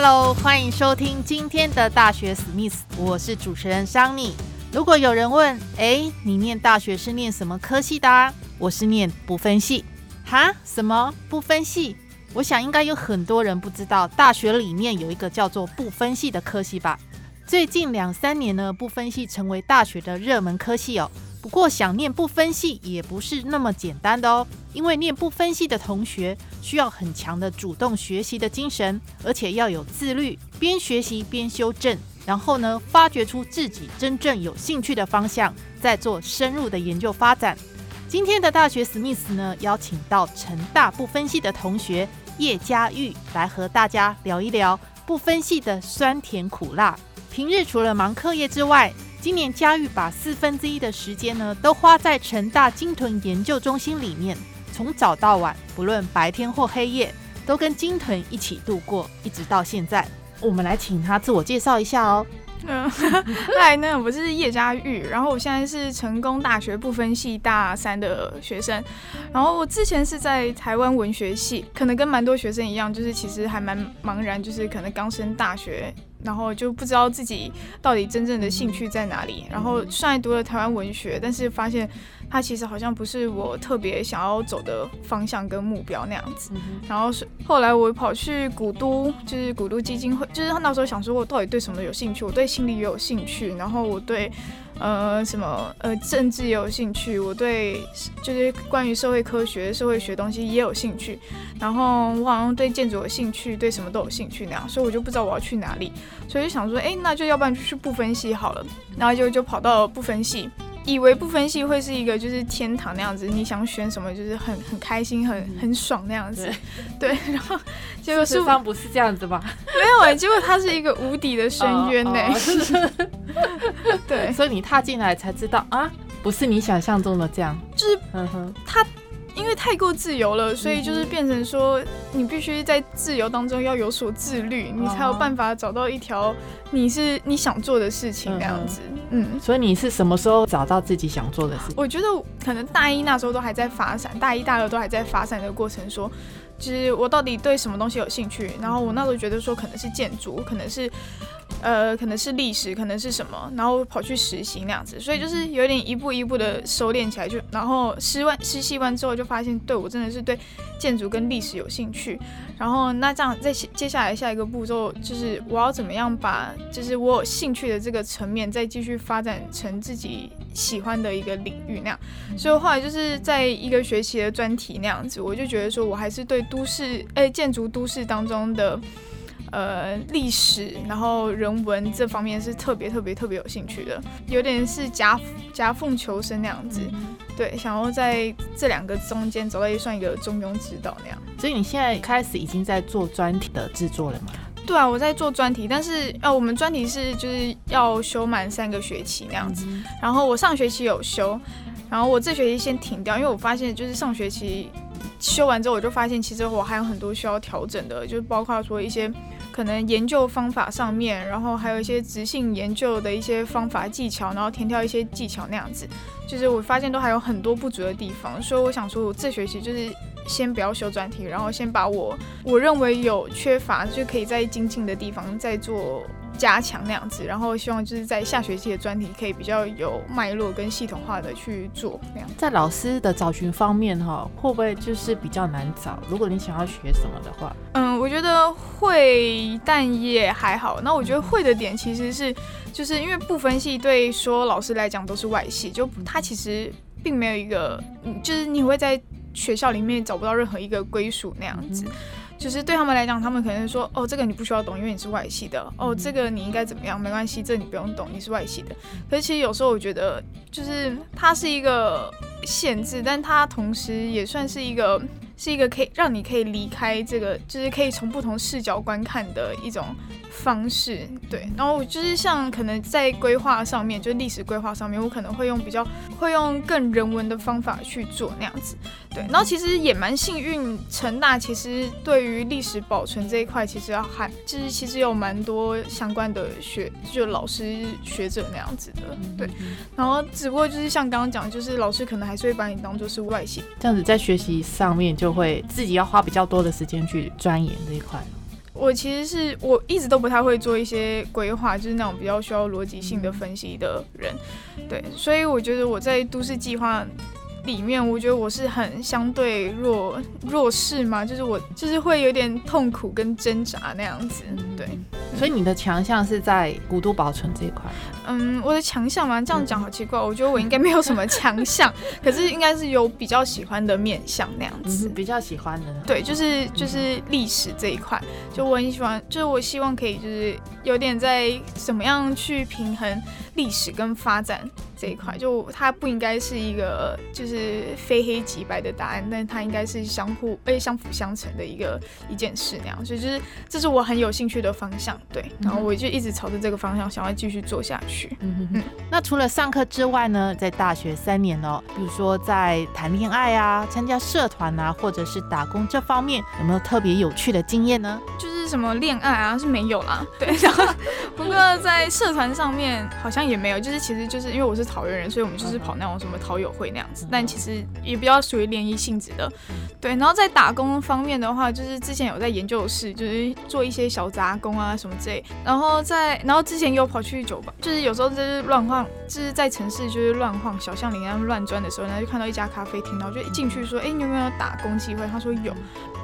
Hello，欢迎收听今天的大学史密斯，我是主持人桑尼。如果有人问，哎，你念大学是念什么科系的？我是念不分系。哈？什么不分系？我想应该有很多人不知道，大学里面有一个叫做不分系的科系吧？最近两三年呢，不分系成为大学的热门科系哦。不过想念不分系也不是那么简单的哦，因为念不分系的同学需要很强的主动学习的精神，而且要有自律，边学习边修正，然后呢，发掘出自己真正有兴趣的方向，再做深入的研究发展。今天的大学史密斯呢，邀请到成大不分系的同学叶佳玉来和大家聊一聊不分系的酸甜苦辣。平日除了忙课业之外，今年嘉玉把四分之一的时间呢，都花在成大鲸豚研究中心里面，从早到晚，不论白天或黑夜，都跟鲸豚一起度过，一直到现在。我们来请他自我介绍一下哦。嗯，嗨，那我是叶佳玉，然后我现在是成功大学不分系大三的学生，然后我之前是在台湾文学系，可能跟蛮多学生一样，就是其实还蛮茫然，就是可能刚升大学。然后就不知道自己到底真正的兴趣在哪里。然后虽然读了台湾文学，但是发现它其实好像不是我特别想要走的方向跟目标那样子。然后是后来我跑去古都，就是古都基金会，就是他那时候想说我到底对什么有兴趣？我对心理也有兴趣，然后我对。呃，什么呃，政治也有兴趣，我对就是关于社会科学、社会学东西也有兴趣，然后我好像对建筑有兴趣，对什么都有兴趣那样，所以我就不知道我要去哪里，所以就想说，哎，那就要不然就去不分析好了，然后就就跑到不分析。以为不分析会是一个就是天堂那样子，你想选什么就是很很开心、很很爽那样子，对。然后结果是方不是这样子吧？没有哎，结果它是一个无底的深渊呢。对，所以你踏进来才知道啊，不是你想象中的这样。就是，嗯哼，它。因为太过自由了，所以就是变成说，你必须在自由当中要有所自律，你才有办法找到一条你是你想做的事情那样子。嗯，所以你是什么时候找到自己想做的事情？我觉得可能大一那时候都还在发散，大一、大二都还在发散的过程，说，就是我到底对什么东西有兴趣？然后我那时候觉得说，可能是建筑，可能是。呃，可能是历史，可能是什么，然后跑去实习那样子，所以就是有点一步一步的收敛起来，就然后实完实习完之后，就发现对我真的是对建筑跟历史有兴趣，然后那这样再接下来下一个步骤就是我要怎么样把就是我有兴趣的这个层面再继续发展成自己喜欢的一个领域那样，所以后来就是在一个学期的专题那样子，我就觉得说我还是对都市诶建筑都市当中的。呃，历史，然后人文这方面是特别特别特别有兴趣的，有点是夹夹缝求生那样子，对，想要在这两个中间走到一算一个中庸之道那样。所以你现在开始已经在做专题的制作了吗？对啊，我在做专题，但是呃，我们专题是就是要修满三个学期那样子，然后我上学期有修，然后我这学期先停掉，因为我发现就是上学期修完之后，我就发现其实我还有很多需要调整的，就是包括说一些。可能研究方法上面，然后还有一些直性研究的一些方法技巧，然后填掉一些技巧那样子，就是我发现都还有很多不足的地方，所以我想说，我这学期就是先不要修专题，然后先把我我认为有缺乏就可以在精进的地方再做。加强那样子，然后希望就是在下学期的专题可以比较有脉络跟系统化的去做那样。在老师的找寻方面哈，会不会就是比较难找？如果你想要学什么的话，嗯，我觉得会，但也还好。那我觉得会的点其实是，就是因为不分系对说老师来讲都是外系，就他其实并没有一个，就是你会在学校里面找不到任何一个归属那样子。就是对他们来讲，他们可能说，哦，这个你不需要懂，因为你是外系的。哦，这个你应该怎么样？没关系，这你不用懂，你是外系的。可是其实有时候我觉得，就是它是一个限制，但它同时也算是一个是一个可以让你可以离开这个，就是可以从不同视角观看的一种。方式对，然后就是像可能在规划上面，就历史规划上面，我可能会用比较会用更人文的方法去做那样子，对。然后其实也蛮幸运，成大其实对于历史保存这一块，其实还就是其实有蛮多相关的学，就老师学者那样子的，对。然后只不过就是像刚刚讲，就是老师可能还是会把你当做是外系，这样子在学习上面就就会自己要花比较多的时间去钻研这一块。我其实是我一直都不太会做一些规划，就是那种比较需要逻辑性的分析的人，对，所以我觉得我在都市计划。里面我觉得我是很相对弱弱势嘛，就是我就是会有点痛苦跟挣扎那样子，对。所以你的强项是在古都保存这一块。嗯，我的强项嘛，这样讲好奇怪，我觉得我应该没有什么强项，可是应该是有比较喜欢的面相那样子。比较喜欢的。对，就是就是历史这一块，就我很喜欢，就是我希望可以就是有点在怎么样去平衡历史跟发展。这一块就它不应该是一个就是非黑即白的答案，但它应该是相互而且相辅相成的一个一件事那样，所以就是这是我很有兴趣的方向，对，然后我就一直朝着这个方向想要继续做下去。嗯嗯。那除了上课之外呢，在大学三年哦，比如说在谈恋爱啊、参加社团啊，或者是打工这方面，有没有特别有趣的经验呢？就是什么恋爱啊是没有啦，对，然后不过在社团上面好像也没有，就是其实就是因为我是。桃园人，所以我们就是跑那种什么桃友会那样子，但其实也比较属于联谊性质的，对。然后在打工方面的话，就是之前有在研究室，就是做一些小杂工啊什么之类。然后在，然后之前有跑去酒吧，就是有时候就是乱晃，就是在城市就是乱晃小巷里面乱钻的时候，然后就看到一家咖啡厅，然后就一进去说，哎，你有没有打工机会？他说有，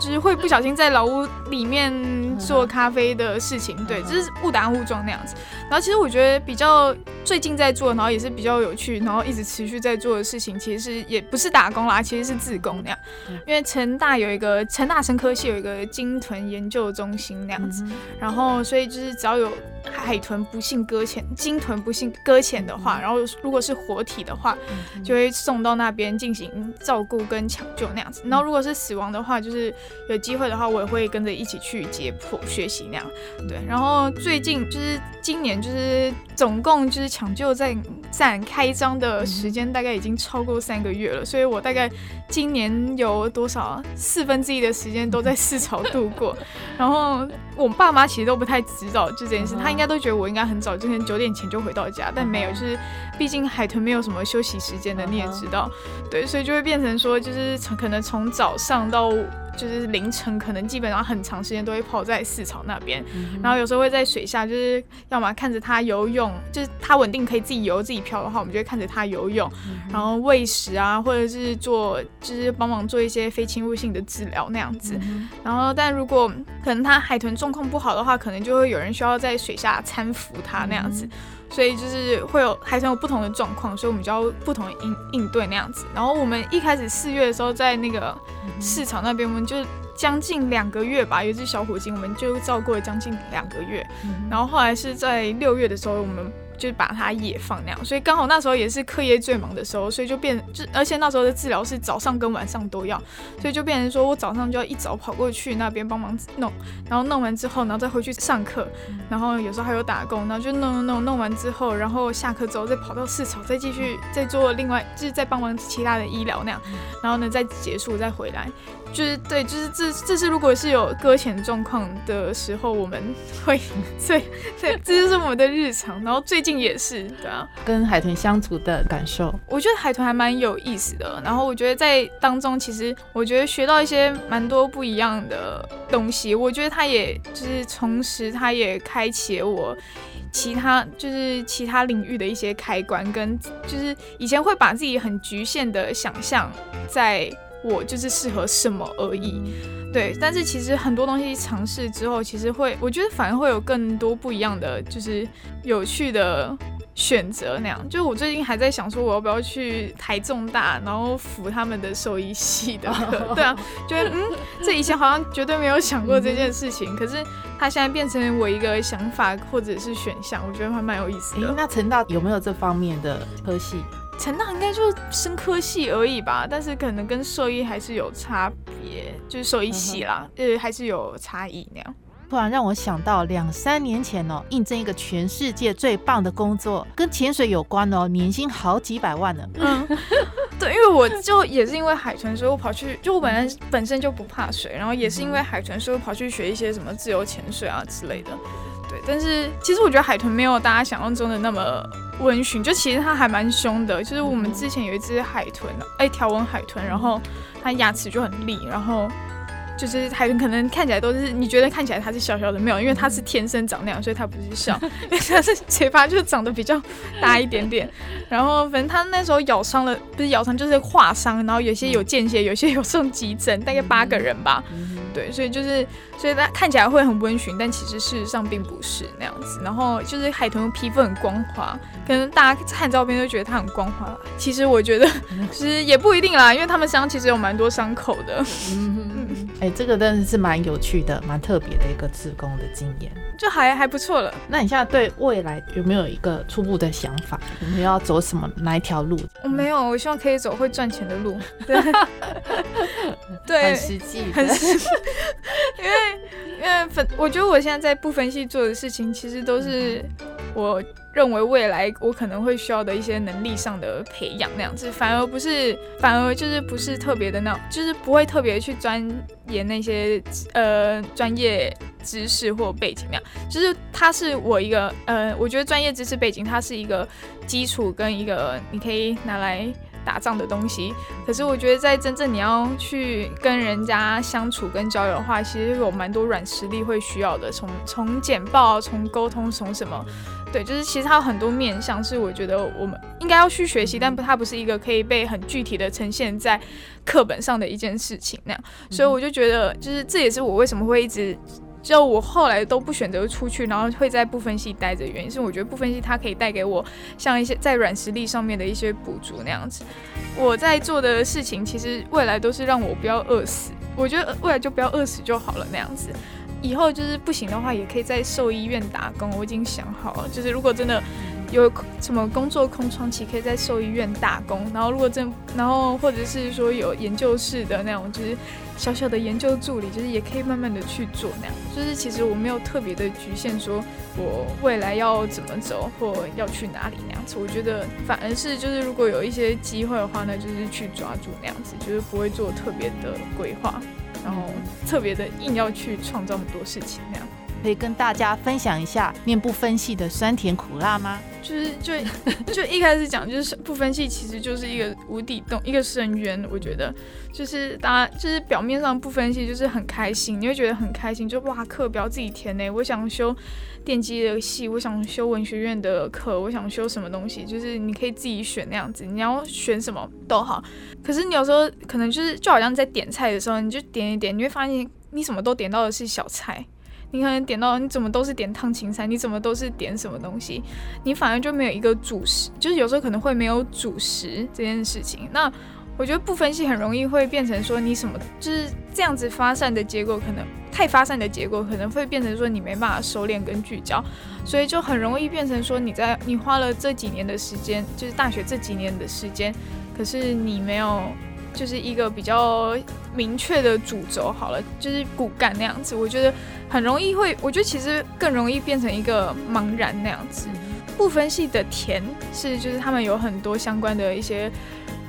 就是会不小心在老屋里面做咖啡的事情，对，就是误打误撞那样子。然后其实我觉得比较最近在做，然后也是比较。有趣，然后一直持续在做的事情，其实是也不是打工啦，其实是自工那样。因为成大有一个成大生科系有一个鲸豚研究中心那样子，然后所以就是只要有海豚不幸搁浅，鲸豚不幸搁浅的话，然后如果是活体的话，就会送到那边进行照顾跟抢救那样子。然后如果是死亡的话，就是有机会的话，我也会跟着一起去解剖学习那样。对，然后最近就是今年就是总共就是抢救在站。开张的时间大概已经超过三个月了，所以我大概今年有多少四分之一的时间都在四朝度过。然后我爸妈其实都不太知道就这件事，他应该都觉得我应该很早，之前九点前就回到家，但没有，就是毕竟海豚没有什么休息时间的，你也知道，对，所以就会变成说，就是从可能从早上到。就是凌晨，可能基本上很长时间都会泡在四草那边，然后有时候会在水下，就是要么看着它游泳，就是它稳定可以自己游自己漂的话，我们就会看着它游泳，然后喂食啊，或者是做就是帮忙做一些非侵入性的治疗那样子。然后，但如果可能它海豚状况不好的话，可能就会有人需要在水下搀扶它那样子。所以就是会有还是有不同的状况，所以我们就要不同的应应对那样子。然后我们一开始四月的时候，在那个市场那边，我们就将近两个月吧，有一只小虎鲸，我们就照顾了将近两个月。然后后来是在六月的时候，我们。就是把它也放那样，所以刚好那时候也是课业最忙的时候，所以就变就而且那时候的治疗是早上跟晚上都要，所以就变成说我早上就要一早跑过去那边帮忙弄，然后弄完之后，然后再回去上课，然后有时候还有打工，然后就弄弄弄弄完之后，然后下课之后再跑到市场再继续再做另外就是再帮忙其他的医疗那样，然后呢再结束再回来。就是对，就是这这是如果是有搁浅状况的时候，我们会 对对，这就是我们的日常。然后最近也是，对啊，跟海豚相处的感受，我觉得海豚还蛮有意思的。然后我觉得在当中，其实我觉得学到一些蛮多不一样的东西。我觉得它也就是同时，它也开启了我其他就是其他领域的一些开关，跟就是以前会把自己很局限的想象在。我就是适合什么而已，对。但是其实很多东西尝试之后，其实会，我觉得反而会有更多不一样的，就是有趣的选择那样。就我最近还在想说，我要不要去台中大，然后辅他们的兽医系的课？对啊，觉得嗯，这以前好像绝对没有想过这件事情，可是它现在变成我一个想法或者是选项，我觉得还蛮有意思的。那陈大有没有这方面的科系？成大应该就生科系而已吧，但是可能跟兽医还是有差别，就是兽医系啦，呃，还是有差异那样。突然让我想到两三年前哦，应征一个全世界最棒的工作，跟潜水有关哦，年薪好几百万呢。嗯，对，因为我就也是因为海豚，所以我跑去，就我本来本身就不怕水，然后也是因为海豚，所以我跑去学一些什么自由潜水啊之类的。对，但是其实我觉得海豚没有大家想象中的那么温驯，就其实它还蛮凶的。就是我们之前有一只海豚，哎，条纹海豚，然后它牙齿就很利，然后。就是海豚可能看起来都是你觉得看起来它是小小的，没有，因为它是天生长那样，所以它不是笑，因为它是嘴巴就长得比较大一点点。然后反正它那时候咬伤了，不是咬伤就是划伤，然后有些有见血，有些有送急诊，大概八个人吧。对，所以就是，所以它看起来会很温驯，但其实事实上并不是那样子。然后就是海豚皮肤很光滑，可能大家看照片都觉得它很光滑，其实我觉得 其实也不一定啦，因为它们身上其实有蛮多伤口的。哎，这个真的是蛮有趣的、蛮特别的一个自工的经验，就还还不错了。那你现在对未来有没有一个初步的想法？我们要走什么哪一条路？我没有，我希望可以走会赚钱的路。对，很实际，很实际。因为因为分，我觉得我现在在不分析做的事情，其实都是我。认为未来我可能会需要的一些能力上的培养那样子，反而不是，反而就是不是特别的那，就是不会特别去钻研那些呃专业知识或背景那样，就是它是我一个呃，我觉得专业知识背景它是一个基础跟一个你可以拿来打仗的东西，可是我觉得在真正你要去跟人家相处跟交流的话，其实有蛮多软实力会需要的，从从简报，从沟通，从什么。对，就是其实它有很多面向，是我觉得我们应该要去学习，但不，它不是一个可以被很具体的呈现在课本上的一件事情那样。所以我就觉得，就是这也是我为什么会一直，就我后来都不选择出去，然后会在部分系待着原因，是我觉得部分系它可以带给我像一些在软实力上面的一些补足那样子。我在做的事情，其实未来都是让我不要饿死，我觉得未来就不要饿死就好了那样子。以后就是不行的话，也可以在兽医院打工。我已经想好了，就是如果真的有什么工作空窗期，可以在兽医院打工。然后如果真，然后或者是说有研究室的那种，就是小小的研究助理，就是也可以慢慢的去做那样。就是其实我没有特别的局限，说我未来要怎么走或要去哪里那样子。我觉得反而是就是如果有一些机会的话，呢就是去抓住那样子，就是不会做特别的规划。然后特别的硬要去创造很多事情，那样可以跟大家分享一下面部分析的酸甜苦辣吗？就是就 就一开始讲，就是不分析其实就是一个无底洞，一个深渊。我觉得就是大家就是表面上不分析就是很开心，你会觉得很开心，就哇课表自己填呢，我想修。电机的系，我想修文学院的课，我想修什么东西，就是你可以自己选那样子，你要选什么都好。可是你有时候可能就是就好像在点菜的时候，你就点一点，你会发现你什么都点到的是小菜，你可能点到你怎么都是点烫青菜，你怎么都是点什么东西，你反而就没有一个主食，就是有时候可能会没有主食这件事情。那我觉得不分析很容易会变成说你什么就是这样子发散的结果，可能太发散的结果可能会变成说你没办法收敛跟聚焦，所以就很容易变成说你在你花了这几年的时间，就是大学这几年的时间，可是你没有就是一个比较明确的主轴，好了，就是骨干那样子，我觉得很容易会，我觉得其实更容易变成一个茫然那样子。不分系的甜是就是他们有很多相关的一些。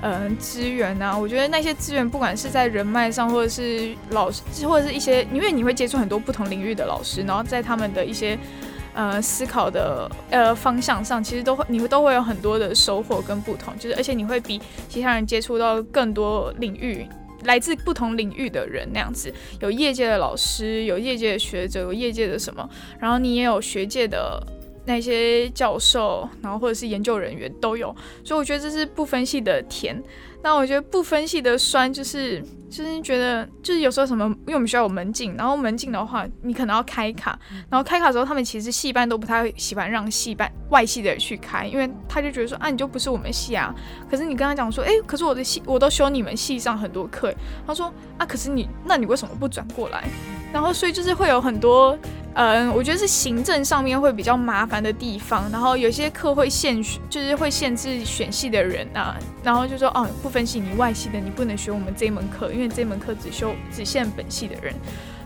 嗯，资源啊，我觉得那些资源，不管是在人脉上，或者是老师，或者是一些，因为你会接触很多不同领域的老师，然后在他们的一些呃思考的呃方向上，其实都会，你会都会有很多的收获跟不同，就是而且你会比其他人接触到更多领域，来自不同领域的人那样子，有业界的老师，有业界的学者，有业界的什么，然后你也有学界的。那些教授，然后或者是研究人员都有，所以我觉得这是不分系的甜。那我觉得不分系的酸，就是就是觉得就是有时候什么，因为我们学校有门禁，然后门禁的话，你可能要开卡，然后开卡时候，他们其实系班都不太喜欢让系班外系的人去开，因为他就觉得说啊，你就不是我们系啊。可是你跟他讲说，哎，可是我的系我都修你们系上很多课，他说啊，可是你那你为什么不转过来？然后所以就是会有很多。嗯，我觉得是行政上面会比较麻烦的地方，然后有些课会限，就是会限制选系的人啊，然后就说哦，不分系你外系的你不能学我们这门课，因为这门课只修只限本系的人，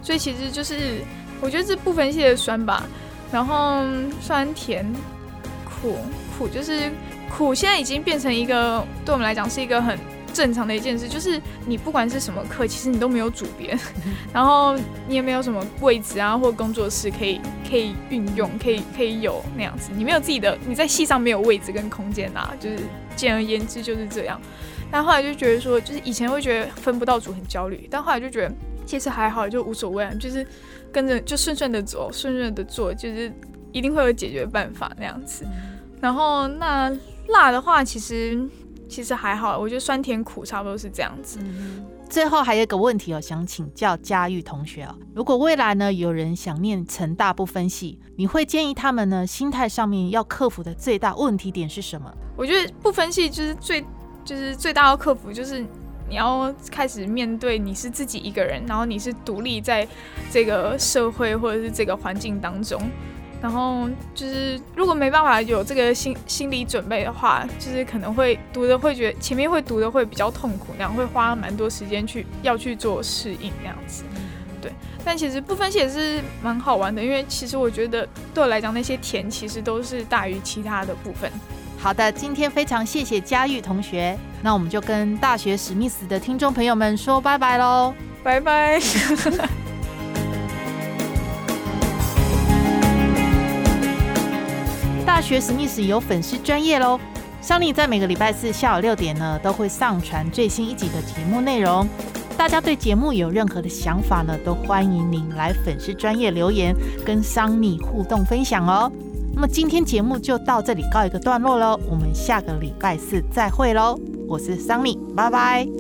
所以其实就是我觉得这部分系的酸吧，然后酸甜苦苦就是苦，现在已经变成一个对我们来讲是一个很。正常的一件事就是，你不管是什么课，其实你都没有主编，然后你也没有什么位置啊，或工作室可以可以运用，可以可以有那样子。你没有自己的，你在戏上没有位置跟空间啊，就是简而言之就是这样。但后来就觉得说，就是以前会觉得分不到组很焦虑，但后来就觉得其实还好，就无所谓，就是跟着就顺顺的走，顺顺的做，就是一定会有解决办法那样子。然后那辣的话，其实。其实还好，我觉得酸甜苦差不多是这样子。最后还有一个问题哦，想请教佳玉同学哦，如果未来呢有人想念成大不分系，你会建议他们呢心态上面要克服的最大问题点是什么？我觉得不分系就是最就是最大要克服，就是你要开始面对你是自己一个人，然后你是独立在这个社会或者是这个环境当中。然后就是，如果没办法有这个心心理准备的话，就是可能会读的会觉得前面会读的会比较痛苦，那样会花蛮多时间去要去做适应那样子。对，但其实不分析也是蛮好玩的，因为其实我觉得对我来讲，那些甜其实都是大于其他的部分。好的，今天非常谢谢佳玉同学，那我们就跟大学史密斯的听众朋友们说拜拜喽，拜拜。学史密斯有粉丝专业喽，桑尼在每个礼拜四下午六点呢，都会上传最新一集的节目内容。大家对节目有任何的想法呢，都欢迎您来粉丝专业留言，跟桑尼互动分享哦。那么今天节目就到这里告一个段落喽，我们下个礼拜四再会喽。我是桑尼，拜拜。